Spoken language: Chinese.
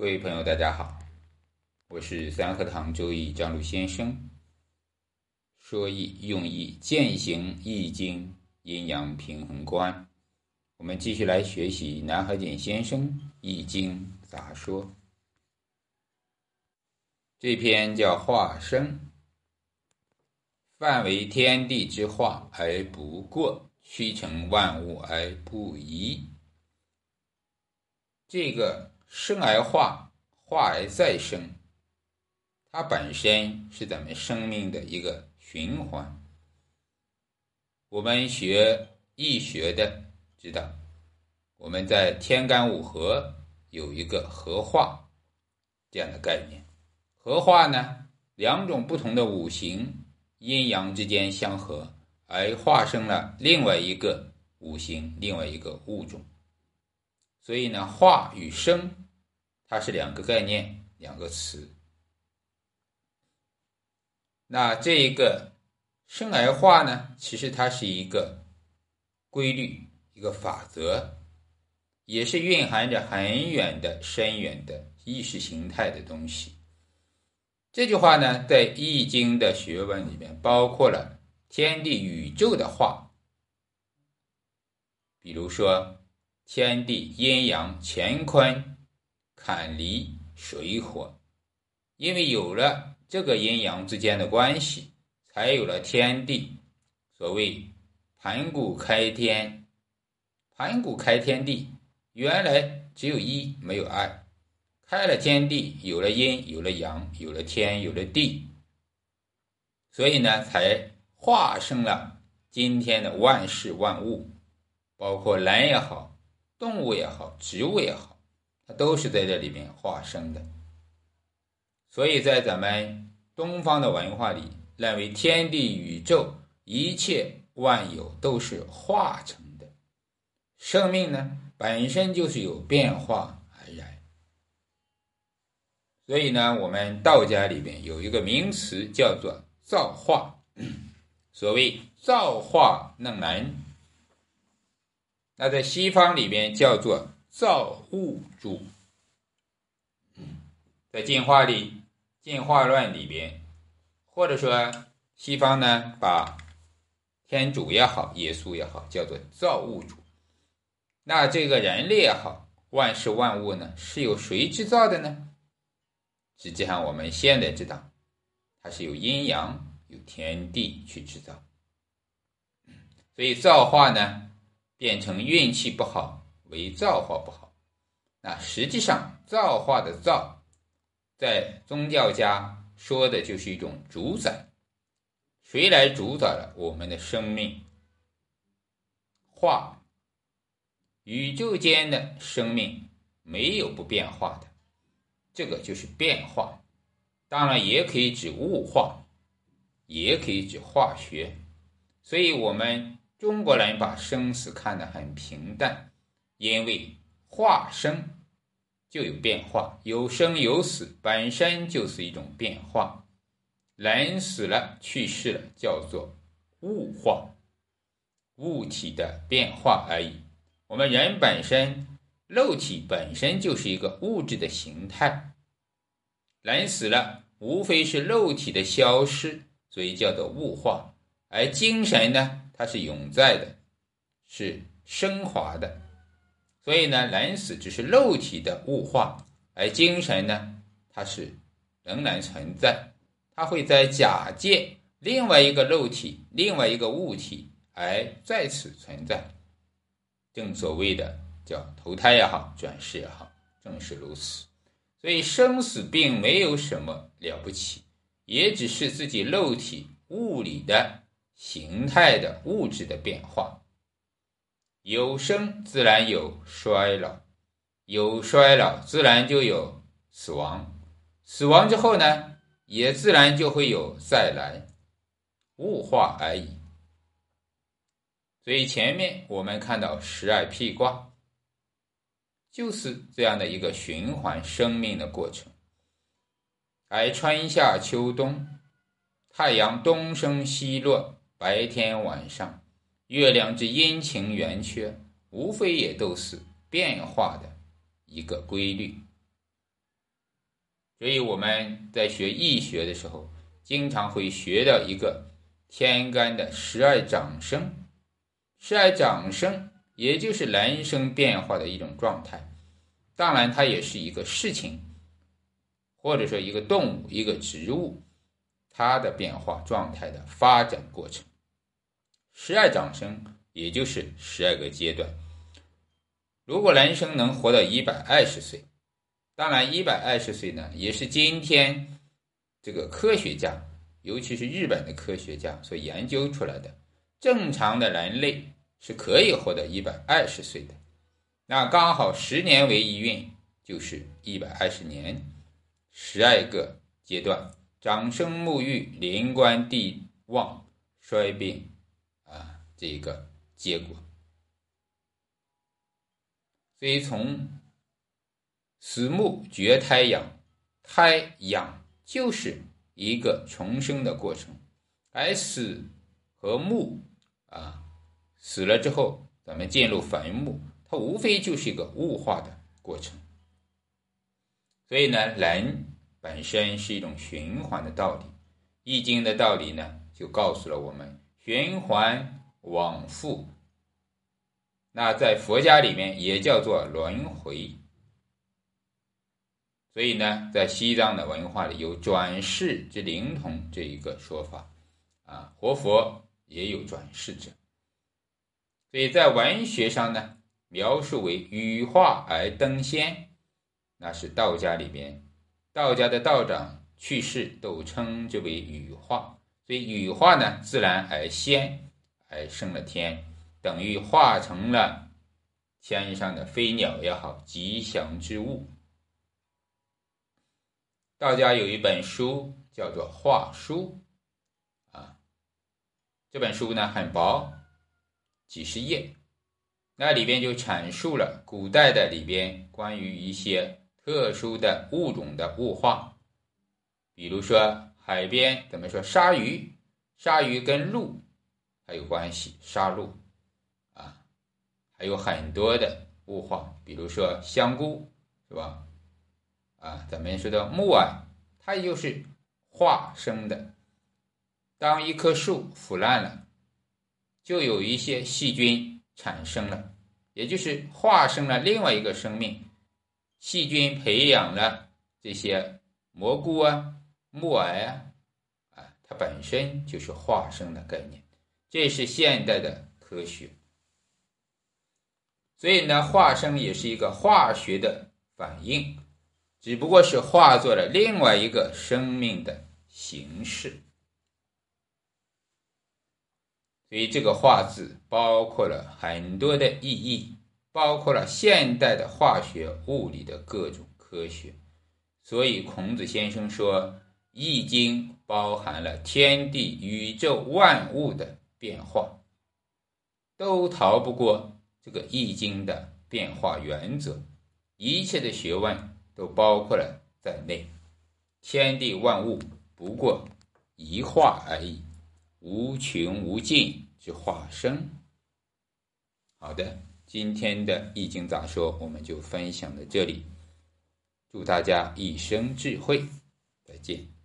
各位朋友，大家好，我是三合堂周易张璐先生。说易用易践行易经阴阳平衡观，我们继续来学习南怀瑾先生易经杂说。这篇叫化生，范为天地之化而不过，屈成万物而不移。这个。生而化，化而再生，它本身是咱们生命的一个循环。我们学易学的知道，我们在天干五合有一个合化这样的概念。合化呢，两种不同的五行阴阳之间相合，而化生了另外一个五行，另外一个物种。所以呢，化与生。它是两个概念，两个词。那这一个生而化呢？其实它是一个规律，一个法则，也是蕴含着很远的、深远的意识形态的东西。这句话呢，在《易经》的学问里面，包括了天地宇宙的化，比如说天地阴阳乾坤。坎离水火，因为有了这个阴阳之间的关系，才有了天地。所谓盘古开天，盘古开天地，原来只有一没有二，开了天地，有了阴，有了阳，有了天，有了地，所以呢，才化生了今天的万事万物，包括人也好，动物也好，植物也好。它都是在这里面化生的，所以在咱们东方的文化里，认为天地宇宙一切万有都是化成的，生命呢本身就是有变化而然。所以呢，我们道家里边有一个名词叫做造化，所谓造化弄人，那在西方里边叫做。造物主，在进化里，进化论里边，或者说西方呢，把天主也好，耶稣也好，叫做造物主。那这个人类也好，万事万物呢，是由谁制造的呢？实际上，我们现在知道，它是由阴阳、由天地去制造。所以造化呢，变成运气不好。为造化不好，那实际上造化的造，在宗教家说的就是一种主宰，谁来主宰了我们的生命？化，宇宙间的生命没有不变化的，这个就是变化。当然也可以指物化，也可以指化学。所以，我们中国人把生死看得很平淡。因为化生就有变化，有生有死，本身就是一种变化。人死了，去世了，叫做物化，物体的变化而已。我们人本身，肉体本身就是一个物质的形态。人死了，无非是肉体的消失，所以叫做物化。而精神呢，它是永在的，是升华的。所以呢，人死只是肉体的物化，而精神呢，它是仍然存在，它会在假借另外一个肉体、另外一个物体而再次存在。正所谓的叫投胎也好，转世也好，正是如此。所以生死并没有什么了不起，也只是自己肉体物理的形态的物质的变化。有生自然有衰老，有衰老自然就有死亡，死亡之后呢，也自然就会有再来，物化而已。所以前面我们看到十二辟卦，就是这样的一个循环生命的过程。而春夏秋冬，太阳东升西落，白天晚上。月亮之阴晴圆缺，无非也都是变化的一个规律。所以我们在学易学的时候，经常会学到一个天干的十二长生。十二长生也就是人生变化的一种状态，当然它也是一个事情，或者说一个动物、一个植物，它的变化状态的发展过程。十二长生也就是十二个阶段。如果人生能活到一百二十岁，当然一百二十岁呢，也是今天这个科学家，尤其是日本的科学家所研究出来的。正常的人类是可以活到一百二十岁的，那刚好十年为一运，就是一百二十年，十二个阶段，长生沐浴，灵官地旺，衰病，啊，这个结果。所以从死木绝胎养，胎养就是一个重生的过程，而死和木。啊，死了之后，咱们进入坟墓，它无非就是一个物化的过程。所以呢，人本身是一种循环的道理，《易经》的道理呢，就告诉了我们循环往复。那在佛家里面也叫做轮回。所以呢，在西藏的文化里有转世之灵童这一个说法，啊，活佛。也有转世者，所以在文学上呢，描述为羽化而登仙，那是道家里边，道家的道长去世都称之为羽化，所以羽化呢，自然而仙还升了天，等于化成了天上的飞鸟也好，吉祥之物。道家有一本书叫做《画书》。啊这本书呢很薄，几十页，那里边就阐述了古代的里边关于一些特殊的物种的物化，比如说海边怎么说鲨鱼，鲨鱼跟鹿还有关系，杀戮啊，还有很多的物化，比如说香菇是吧？啊，咱们说的木耳，它就是化生的。当一棵树腐烂了，就有一些细菌产生了，也就是化生了另外一个生命。细菌培养了这些蘑菇啊、木耳啊，啊，它本身就是化生的概念。这是现代的科学。所以呢，化生也是一个化学的反应，只不过是化作了另外一个生命的形式。所以这个“化”字包括了很多的意义，包括了现代的化学、物理的各种科学。所以孔子先生说，《易经》包含了天地宇宙万物的变化，都逃不过这个《易经》的变化原则。一切的学问都包括了在内，天地万物不过一化而已。无穷无尽之化生。好的，今天的易经咋说，我们就分享到这里。祝大家一生智慧，再见。